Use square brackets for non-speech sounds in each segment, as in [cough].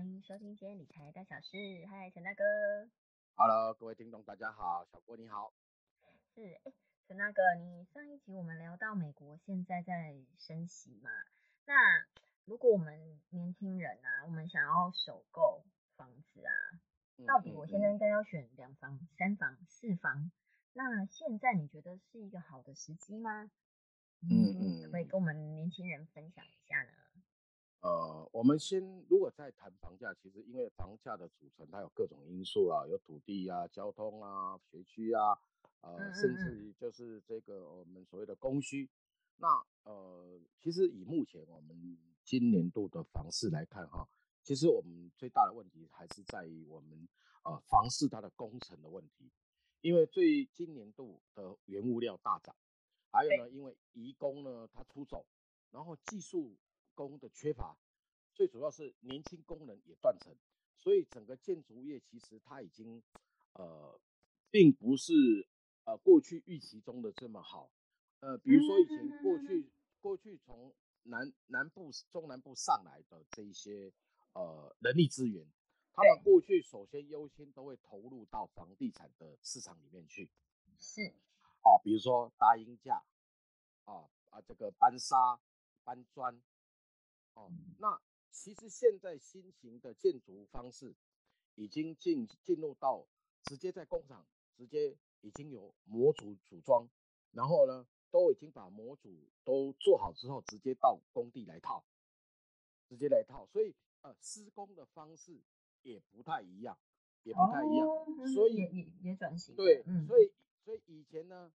欢迎收听今天理财大小事。嗨，陈大哥。Hello，各位听众，大家好，小郭你好。是，哎，陈大哥，你上一集我们聊到美国现在在升息嘛？那如果我们年轻人啊，我们想要首购房子啊，到底我现在应该要选两房、三房、四房？那现在你觉得是一个好的时机吗？嗯嗯可以跟我们年轻人分享一下呢？呃，我们先如果在谈房价，其实因为房价的组成它有各种因素啊，有土地啊、交通啊、学区啊，呃，嗯嗯甚至于就是这个我们所谓的供需。那呃，其实以目前我们今年度的房市来看哈，其实我们最大的问题还是在于我们呃房市它的工程的问题，因为最今年度的原物料大涨，还有呢，因为移工呢他出走，然后技术工的缺乏，最主要是年轻工人也断层，所以整个建筑业其实它已经呃，并不是呃过去预期中的这么好。呃，比如说以前过去过去从南南部中南部上来的这一些呃人力资源，他们过去首先优先都会投入到房地产的市场里面去。是，哦，比如说搭鹰架，啊啊，这个搬沙、搬砖，哦，那其实现在新型的建筑方式已经进进入到直接在工厂直接已经有模组组装，然后呢都已经把模组都做好之后，直接到工地来套，直接来套，所以呃施工的方式也不太一样，也不太一样。所以也也也转型，对，嗯，所以所以以前呢，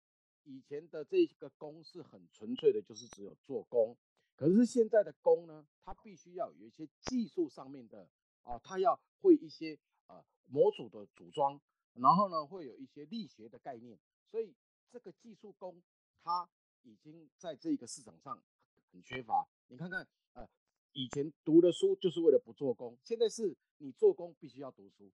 以前的这个工是很纯粹的，就是只有做工。可是现在的工呢，它必须要有一些技术上面的啊，它要会一些呃模组的组装，然后呢会有一些力学的概念，所以这个技术工它已经在这个市场上很缺乏。你看看，呃，以前读的书就是为了不做工，现在是你做工必须要读书。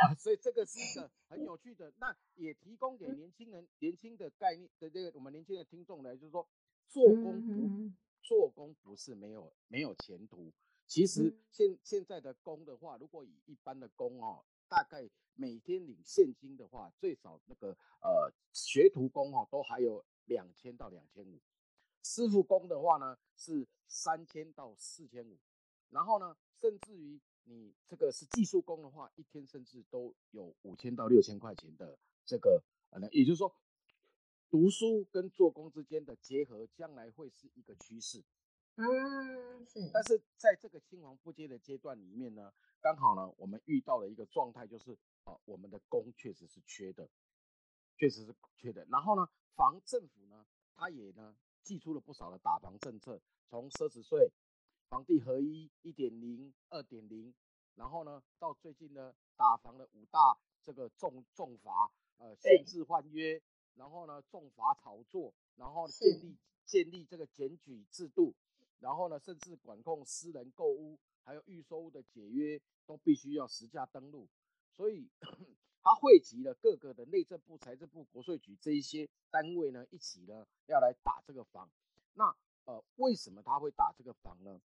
啊，所以这个是一个很有趣的，那也提供给年轻人、年轻的概念的这个我们年轻的听众呢，就是说做工不、嗯做工不是没有没有前途。其实嗯。现现在的工的话，如果以一般的工哦，大概每天领现金的话，最少那个呃学徒工哦，都还有两千到两千五，师傅工的话呢是三千到四千五，然后呢，甚至于你这个是技术工的话，一天甚至都有五千到六千块钱的这个呃，也就是说，读书跟做工之间的结合，将来会是一个趋势。嗯，是，但是在这个青黄不接的阶段里面呢，刚好呢，我们遇到了一个状态，就是啊、呃我们的工确实是缺的，确实是缺的。然后呢，房政府呢，它也呢寄出了不少的打房政策，从奢侈税、房地合一一点零、二点零，然后呢，到最近呢打房的五大这个重重罚，呃，限制换约，然后呢重罚炒作，然后建立建立这个检举制度，然后呢，甚至管控私人购物，还有预售屋的解约，都必须要实价登录。所以 [clears throat] 它汇集了各个的内政部、财政部、国税局这一些单位呢，一起呢要来打这个房。那呃，为什么他会打这个房呢？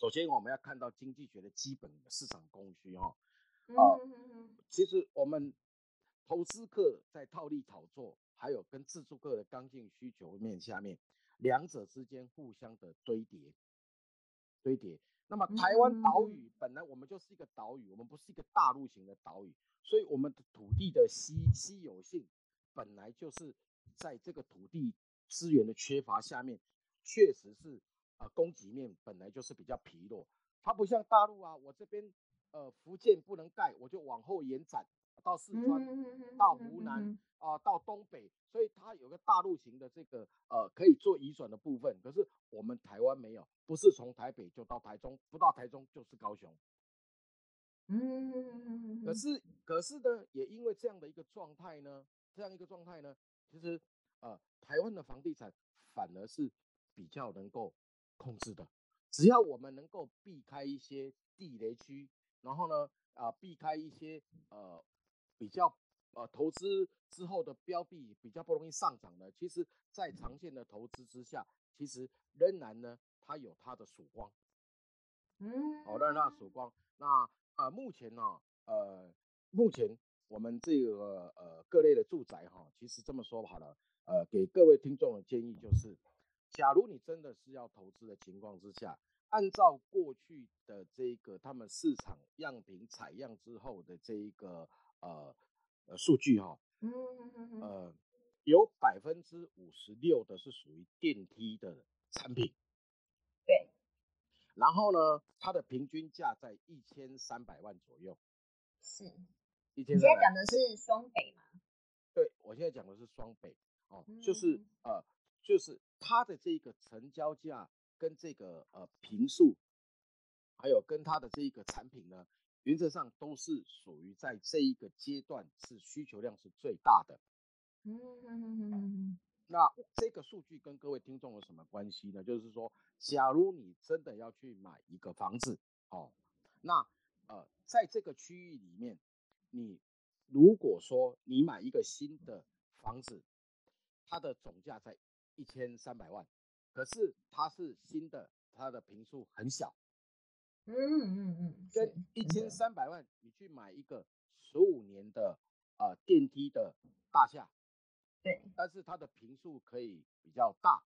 首先，我们要看到经济学的基本市场供需哈、哦。嗯嗯嗯其实我们投资客在套利炒作，还有跟自住客的刚性需求面下面，两者之间互相的堆叠，堆叠。那么台湾岛屿本来我们就是一个岛屿，我们不是一个大陆型的岛屿，所以我们的土地的稀稀有性本来就是在这个土地资源的缺乏下面，确实是呃供给面本来就是比较疲弱。它不像大陆啊，我这边呃福建不能盖，我就往后延展，到四川，到湖南啊，到东北，所以它有个大陆型的这个呃可以做移转的部分。可是我们台湾没有，不是从台北就到台中，不到台中就是高雄。嗯，可是可是呢，也因为这样的一个状态呢，这样一个状态呢，其实呃，台湾的房地产反而是比较能够控制的，只要我们能够避开一些地雷区，然后呢啊，避开一些呃比较呃投资之后的标的比较不容易上涨的，其实在长线的投资之下，其实仍然呢它有它的曙光。嗯，哦，让它曙光。那呃，目前呢，呃，目前我们这个呃各类的住宅哈，其实这么说好了，呃，给各位听众的建议就是，假如你真的是要投资的情况之下，按照过去的这个他们市场样品采样之后的这一个呃呃数据哈，嗯嗯嗯呃，有百分之五十六的是属于电梯的产品。对。然后呢，它的平均价在一千三百万左右。是，一千。你现在讲的是双北吗？对，我现在讲的是双北哦，就是呃，就是它的这个成交价跟这个呃平数，还有跟它的这一个产品呢，原则上都是属于在这一个阶段是需求量是最大的。嗯嗯嗯嗯。那这个数据跟各位听众有什么关系呢？就是说，假如你真的要去买一个房子，哦，那呃，在这个区域里面，你如果说你买一个新的房子，它的总价在一千三百万，可是它是新的，它的平数很小，嗯嗯嗯，跟一千三百万你去买一个十五年的呃电梯的大厦。对，但是它的平数可以比较大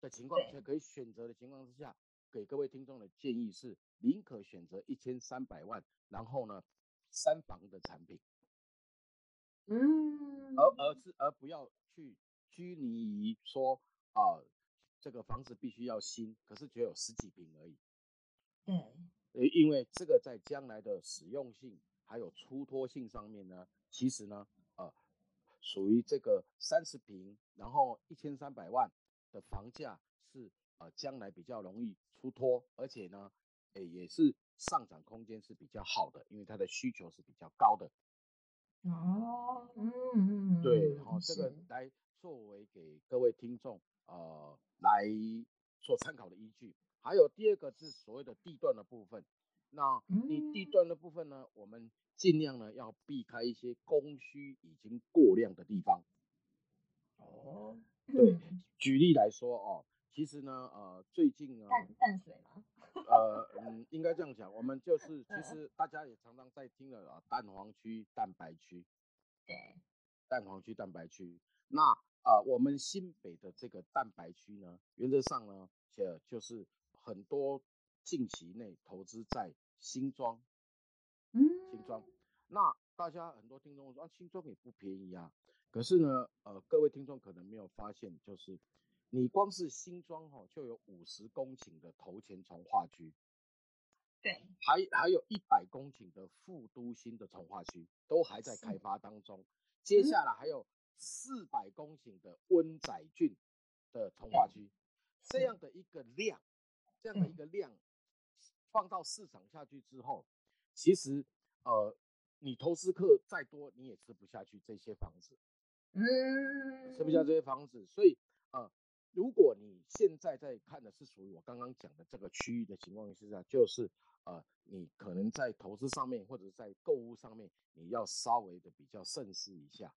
的情况，且可以选择的情况之下，给各位听众的建议是，宁可选择一千三百万，然后呢，三房的产品，嗯，而而是而不要去拘泥于说啊，这个房子必须要新，可是只有十几平而已。对，因为这个在将来的使用性还有出脱性上面呢，其实呢。呃属于这个三十平，然后一千三百万的房价是呃将来比较容易出脱，而且呢，诶也是上涨空间是比较好的，因为它的需求是比较高的。哦，嗯嗯，对，好，这个来作为给各位听众呃来做参考的依据。还有第二个是所谓的地段的部分，那你地段的部分呢，我们。尽量呢要避开一些供需已经过量的地方。哦，对，[laughs] 举例来说哦，其实呢，呃，最近呢，淡淡水吗？[laughs] 呃，嗯，应该这样讲，我们就是其实大家也常常在听的啊，蛋黄区、蛋白区。对，蛋黄区、蛋白区。那呃，我们新北的这个蛋白区呢，原则上呢，呃，就是很多近期内投资在新庄。嗯新庄，那大家很多听众说啊，新庄也不便宜啊。可是呢，呃，各位听众可能没有发现，就是你光是新庄哈，就有五十公顷的头前从化区，对，还还有一百公顷的副都心的从化区都还在开发当中。接下来还有四百公顷的温仔郡的从化区，这样的一个量，这样的一个量放到市场下去之后。其实，呃，你投资客再多，你也吃不下去这些房子，嗯，吃不下这些房子。所以，呃，如果你现在在看的是属于我刚刚讲的这个区域的情况之下，就是呃，你可能在投资上面或者在购物上面，你要稍微的比较慎思一下，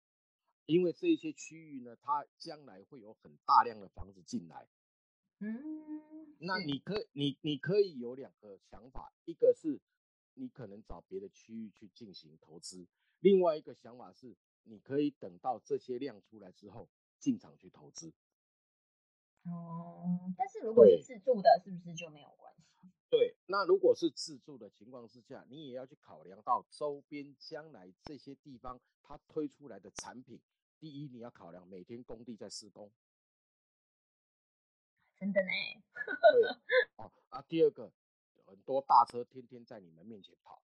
因为这些区域呢，它将来会有很大量的房子进来，嗯，那你可你你可以有两个想法，一个是。你可能找别的区域去进行投资。另外一个想法是，你可以等到这些量出来之后进场去投资。哦，但是如果是自住的，是不是就没有关系？对，那如果是自住的情况之下，你也要去考量到周边将来这些地方它推出来的产品。第一，你要考量每天工地在施工，真的呢。对，[laughs] 哦啊，第二个。很多大车天天在你们面前跑，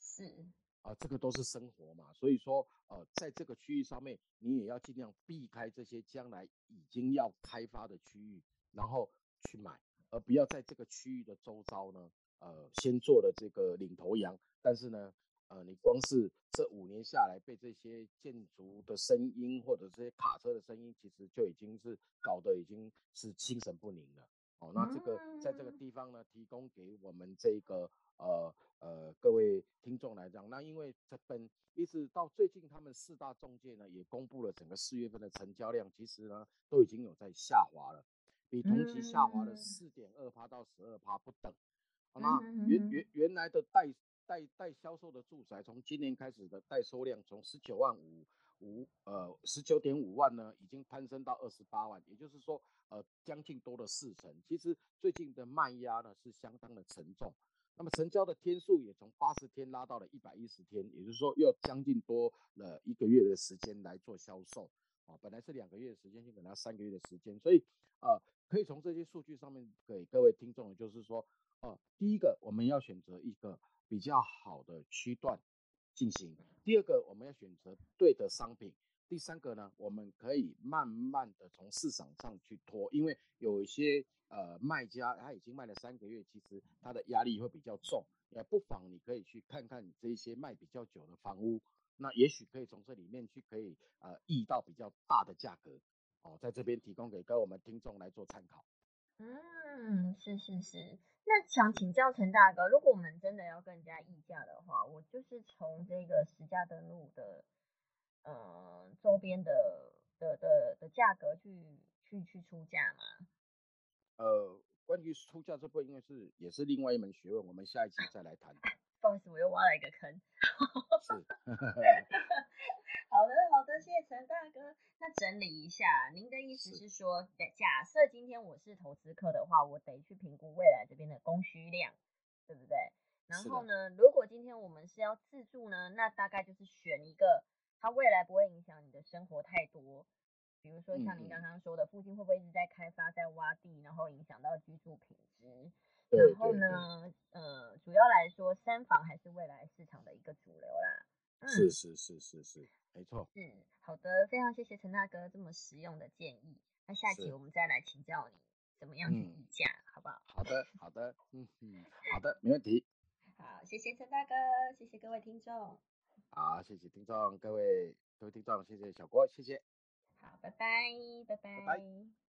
是啊、这个都是生活嘛，所以说呃，在这个区域上面，你也要尽量避开这些将来已经要开发的区域，然后去买，而不要在这个区域的周遭呢，呃，先做了这个领头羊，但是呢，呃，你光是这五年下来，被这些建筑的声音或者这些卡车的声音，其实就已经是搞得已经是心神不宁了。哦，那这个在这个地方呢，提供给我们这个呃呃各位听众来讲，那因为这本一直到最近，他们四大中介呢也公布了整个四月份的成交量，其实呢都已经有在下滑了，比同期下滑了嗯四点二趴到十二趴不等。好那嗯原原原来的待待待销售的住宅，从今年开始的待收量从十九万五五呃十九点五万呢，已经攀升到二十八万，也就是说呃将近多了四成。其实最近的卖压呢是相当的沉重，那么成交的天数也从八十天拉到了一百一十天，也就是说又将近多了一个月的时间来做销售。啊，本来是两个月的时间，现在可能要三个月的时间，所以呃，可以从这些数据上面给各位听众，就是说，呃，第一个我们要选择一个比较好的区段进行，第二个我们要选择对的商品，第三个呢，我们可以慢慢的从市场上去拖，因为有一些呃卖家他已经卖了三个月，其实他的压力会比较重，也不妨你可以去看看这些卖比较久的房屋，那也许可以从这里面去可以呃议到比较大的价格，哦，在这边提供给各位我们听众来做参考。嗯，是是是。那想请教陈大哥，如果我们真的要跟人家议价的话，我就是从这个实价登录的呃周边的的的的价格去去去出价嘛？呃，关于出价这部分，因为是也是另外一门学问，我们下一期再来谈。不好意思，我又挖了一个坑。是，[laughs] 大哥。那整理一下，您的意思是是说，假假设今天我是投资客的话，我得去评估未来这边的供需量，对不对？然后呢，如果今天我们是要自住呢，那大概就是选一个它未来不会影响你的生活太多，比如说像您刚刚说的，附近会不会一直在开发、在挖地，然后影响到居住品质？然后呢，呃，主要来说，三房还是未来市场的一个主流啦。嗯，是是是是是，没错。是好的，非常谢谢陈大哥这么实用的建议。那下期我们再来请教你怎么样去嗯议价，好不好？好的好的，嗯嗯，好的，没问题。好，谢谢陈大哥，谢谢各位听众，好，谢谢听众，各位各位听众，谢谢小郭，谢谢。好，拜拜，拜拜拜